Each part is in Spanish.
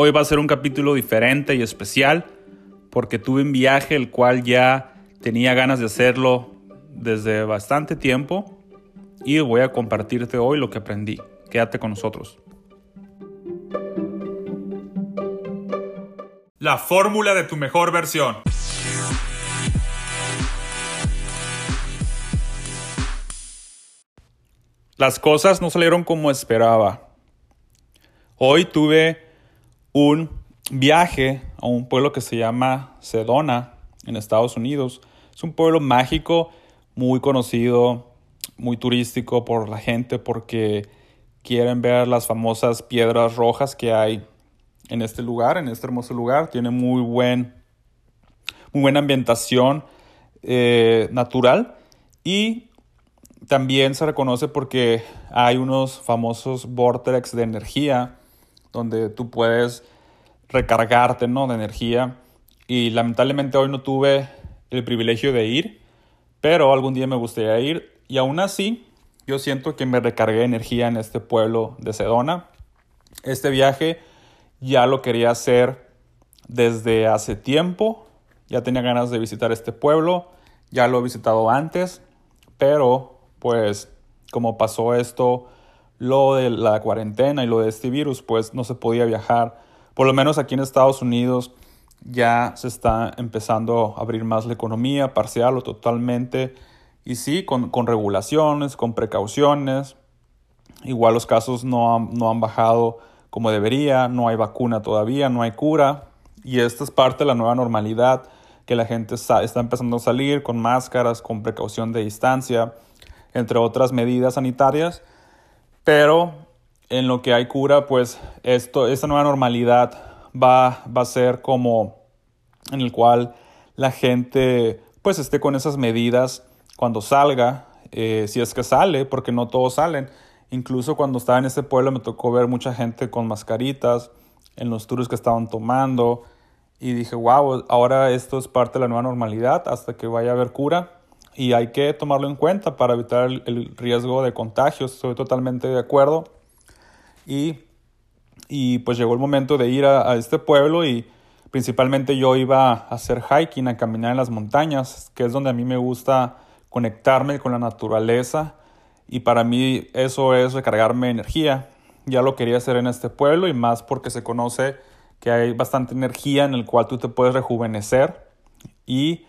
Hoy va a ser un capítulo diferente y especial porque tuve un viaje el cual ya tenía ganas de hacerlo desde bastante tiempo y voy a compartirte hoy lo que aprendí. Quédate con nosotros. La fórmula de tu mejor versión. Las cosas no salieron como esperaba. Hoy tuve un viaje a un pueblo que se llama Sedona, en Estados Unidos. Es un pueblo mágico, muy conocido, muy turístico por la gente porque quieren ver las famosas piedras rojas que hay en este lugar, en este hermoso lugar. Tiene muy, buen, muy buena ambientación eh, natural y también se reconoce porque hay unos famosos vortex de energía donde tú puedes recargarte ¿no? de energía. Y lamentablemente hoy no tuve el privilegio de ir, pero algún día me gustaría ir. Y aún así, yo siento que me recargué energía en este pueblo de Sedona. Este viaje ya lo quería hacer desde hace tiempo. Ya tenía ganas de visitar este pueblo. Ya lo he visitado antes, pero pues como pasó esto, lo de la cuarentena y lo de este virus, pues no se podía viajar. Por lo menos aquí en Estados Unidos ya se está empezando a abrir más la economía, parcial o totalmente. Y sí, con, regulaciones, con precauciones. Igual los casos no han, no han bajado como debería, no hay vacuna todavía, no hay cura. Y esta es parte de la nueva normalidad, que la gente está empezando a salir con máscaras, con precaución de distancia entre otras medidas sanitarias. Pero en lo que hay cura, pues esto, esta nueva normalidad va, va a ser como en el cual la gente pues esté con esas medidas cuando salga, eh, si es que sale, porque no todos salen. Incluso cuando estaba en este pueblo me tocó ver mucha gente con mascaritas en los tours que estaban tomando y dije, wow, ahora esto es parte de la nueva normalidad hasta que vaya a haber cura y hay que tomarlo en cuenta para evitar el, riesgo de contagios. Estoy totalmente de acuerdo. Y, y pues llegó el momento de ir a, este pueblo y principalmente yo iba a hacer hiking, a caminar en las montañas, que es donde a mí me gusta conectarme con la naturaleza y para mí eso es recargarme energía. Ya lo quería hacer en este pueblo y más porque se conoce que hay bastante energía en el cual tú te puedes rejuvenecer y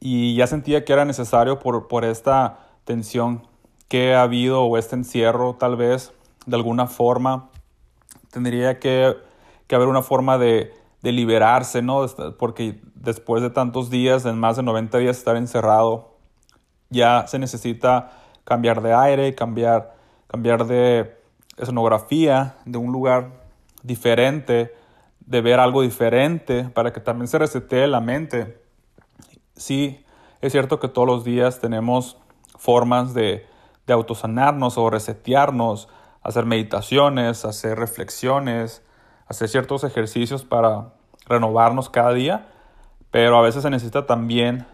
y ya sentía que era necesario por, por esta tensión que ha habido o este encierro tal vez de alguna forma tendría que, que haber una forma de, de, liberarse, ¿no? Porque después de tantos días, en más de 90 días estar encerrado, ya se necesita cambiar de aire, cambiar, cambiar de escenografía, de un lugar diferente, de ver algo diferente, para que también se resetee la mente sí, es cierto que todos los días tenemos formas de, de autosanarnos o resetearnos, hacer meditaciones, hacer reflexiones, hacer ciertos ejercicios para renovarnos cada día, pero a veces se necesita también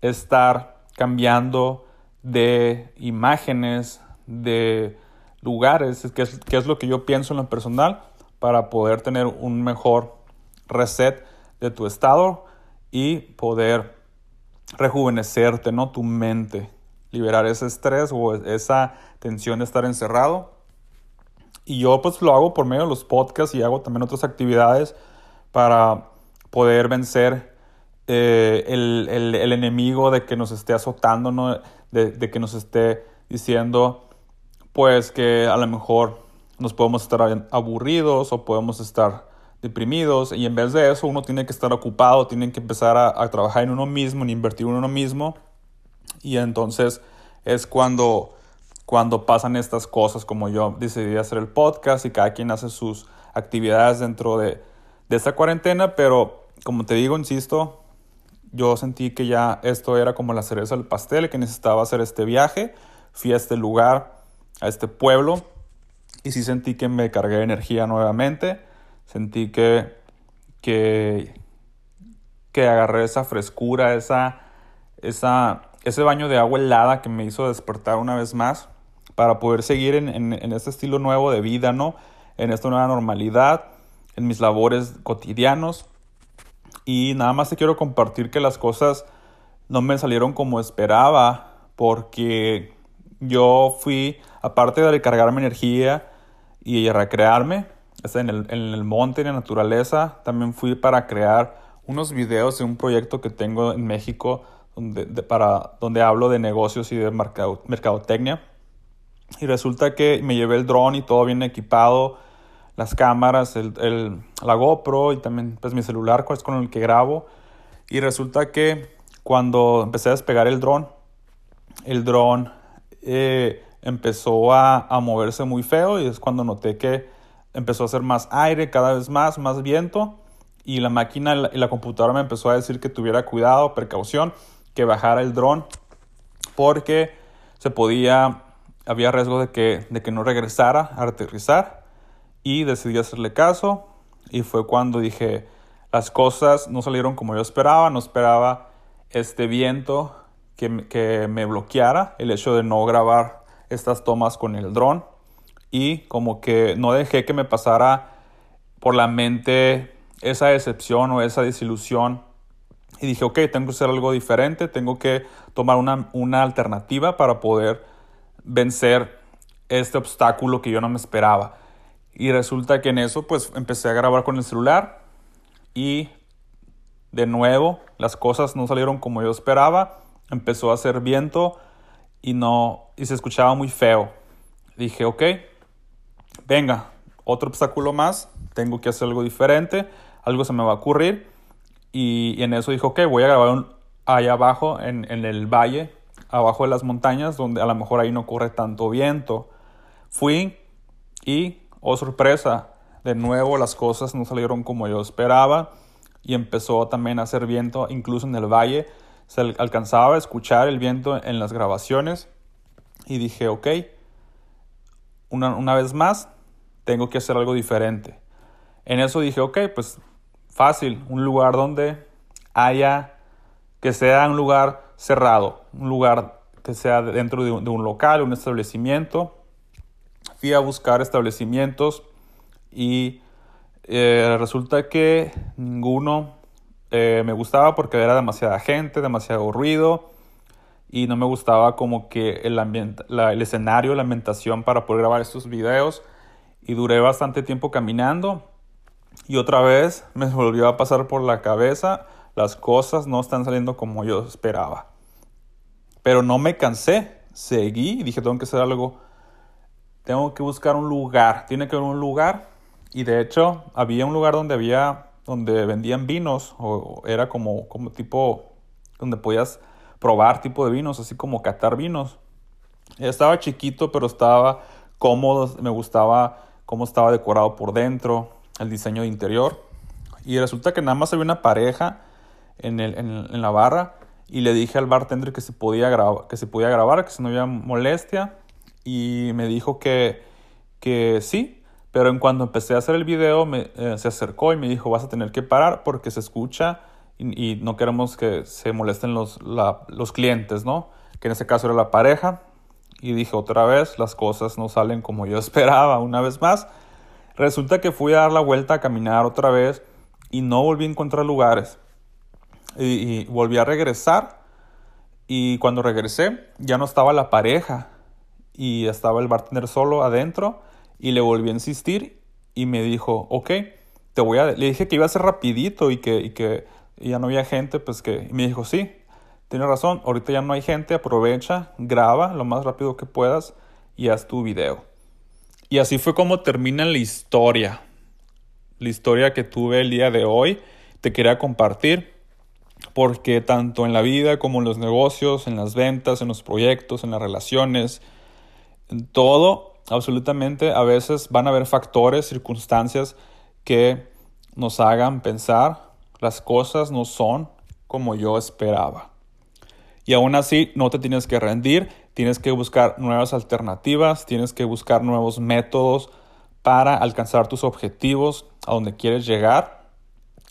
estar cambiando de imágenes, de lugares, es, que es lo que yo pienso en lo personal, para poder tener un mejor reset de tu estado y poder rejuvenecerte, ¿no? Tu mente, liberar ese estrés o esa tensión de estar encerrado. Y yo pues lo hago por medio de los podcasts y hago también otras actividades para poder vencer eh, el, el, enemigo de que nos esté azotando, ¿no? de, de que nos esté diciendo pues que a lo mejor nos podemos estar aburridos o podemos estar deprimidos y en vez de eso uno tiene que estar ocupado, tiene que empezar a, trabajar en uno mismo, en invertir en uno mismo. Y entonces es cuando, cuando pasan estas cosas como yo decidí hacer el podcast y cada quien hace sus actividades dentro de, de esta cuarentena, pero como te digo, insisto, yo sentí que ya esto era como la cereza del pastel, que necesitaba hacer este viaje, fui a este lugar, a este pueblo y sí sentí que me cargué de energía nuevamente Sentí que, que, que agarré esa frescura, esa, esa, ese baño de agua helada que me hizo despertar una vez más para poder seguir en, en, este estilo nuevo de vida, ¿no? En esta nueva normalidad, en mis labores cotidianos. Y nada más te quiero compartir que las cosas no me salieron como esperaba porque yo fui, aparte de recargarme energía y recrearme, en el, en el monte, en la naturaleza, también fui para crear unos videos de un proyecto que tengo en México donde, para, donde hablo de negocios y de mercadotecnia. Y resulta que me llevé el dron y todo bien equipado, las cámaras, el, el, la GoPro y también pues mi celular es con el que grabo. Y resulta que cuando empecé a despegar el dron, el dron eh, empezó a, a, moverse muy feo y es cuando noté que empezó a hacer más aire, cada vez más, más viento y la máquina y la computadora me empezó a decir que tuviera cuidado, precaución, que bajara el dron porque se podía, había riesgo de que, de que no regresara a aterrizar y decidí hacerle caso y fue cuando dije las cosas no salieron como yo esperaba, no esperaba este viento que, que me bloqueara el hecho de no grabar estas tomas con el dron y como que no dejé que me pasara por la mente esa decepción o esa desilusión y dije, ok, tengo que hacer algo diferente, tengo que tomar una, una alternativa para poder vencer este obstáculo que yo no me esperaba. Y resulta que en eso pues empecé a grabar con el celular y de nuevo las cosas no salieron como yo esperaba, empezó a hacer viento y no y se escuchaba muy feo. Dije, ok, venga, otro obstáculo más, tengo que hacer algo diferente, algo se me va a ocurrir. Y, en eso dijo, ok, voy a grabar un, allá abajo, en, en, el valle, abajo de las montañas, donde a lo mejor ahí no corre tanto viento. Fui y, oh sorpresa, de nuevo las cosas no salieron como yo esperaba y empezó también a hacer viento, incluso en el valle. Se alcanzaba a escuchar el viento en las grabaciones y dije, ok, una, una vez más, tengo que hacer algo diferente. En eso dije, ok, pues fácil, un lugar donde haya, que sea un lugar cerrado, un lugar que sea dentro de un, local, un establecimiento. Fui a buscar establecimientos y eh, resulta que ninguno eh, me gustaba porque era demasiada gente, demasiado ruido y no me gustaba como que el, ambiente, el escenario, la ambientación para poder grabar estos videos y duré bastante tiempo caminando y otra vez me volvió a pasar por la cabeza, las cosas no están saliendo como yo esperaba. Pero no me cansé, seguí y dije, tengo que hacer algo, tengo que buscar un lugar, tiene que haber un lugar. Y de hecho, había un lugar donde había, donde vendían vinos, o era como, como tipo, donde podías probar tipo de vinos, así como catar vinos. Estaba chiquito, pero estaba cómodo, me gustaba cómo estaba decorado por dentro, el diseño de interior. Y resulta que nada más había una pareja en, la barra y le dije al bartender que se podía, grabar, que se podía grabar, que si no había molestia. Y me dijo que, que sí, pero en cuanto empecé a hacer el video me, eh, se acercó y me dijo vas a tener que parar porque se escucha y, no queremos que se molesten los, los clientes, ¿no? Que en ese caso era la pareja. Y dije otra vez, las cosas no salen como yo esperaba una vez más. Resulta que fui a dar la vuelta a caminar otra vez y no volví a encontrar lugares. Y, volví a regresar y cuando regresé ya no estaba la pareja y estaba el bartender solo adentro y le volví a insistir y me dijo, ok, te voy a... Le dije que iba a ser rapidito y que, y que ya no había gente, pues que... Y me dijo, sí, tienes razón, ahorita ya no hay gente, aprovecha, graba lo más rápido que puedas y haz tu video. Y así fue como termina la historia. La historia que tuve el día de hoy. Te quería compartir. Porque tanto en la vida como en los negocios, en las ventas, en los proyectos, en las relaciones, en todo, absolutamente, a veces van a haber factores, circunstancias que nos hagan pensar las cosas no son como yo esperaba. Y aún así no te tienes que rendir, tienes que buscar nuevas alternativas, tienes que buscar nuevos métodos para alcanzar tus objetivos, a donde quieres llegar.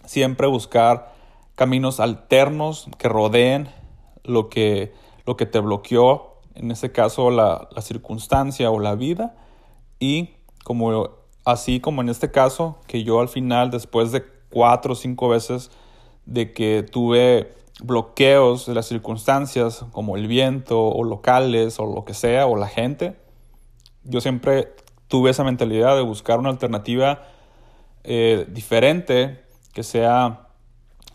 Siempre buscar caminos alternos que rodeen lo que, lo que te bloqueó, en este caso la, la circunstancia o la vida. Y como así como en este caso, que yo al final, después de cuatro o cinco veces de que tuve bloqueos de las circunstancias, como el viento o locales o lo que sea, o la gente, yo siempre tuve esa mentalidad de buscar una alternativa eh, diferente que sea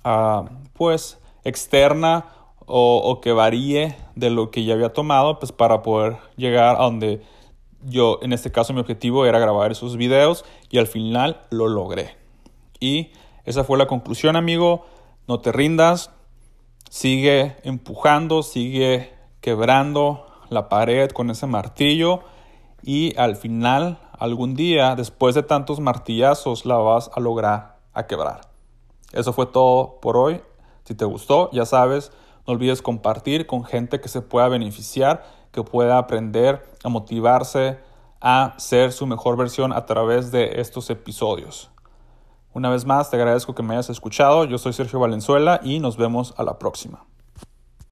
ah, pues externa o, o, que varíe de lo que ya había tomado pues para poder llegar a donde yo en este caso mi objetivo era grabar esos videos y al final lo logré. Y esa fue la conclusión amigo. No te rindas sigue empujando sigue quebrando la pared con ese martillo y al final, algún día, después de tantos martillazos, la vas a lograr a quebrar. Eso fue todo por hoy. Si te gustó, ya sabes, no olvides compartir con gente que se pueda beneficiar, que pueda aprender a motivarse a ser su mejor versión a través de estos episodios. Una vez más, te agradezco que me hayas escuchado. Yo soy Sergio Valenzuela y nos vemos a la próxima.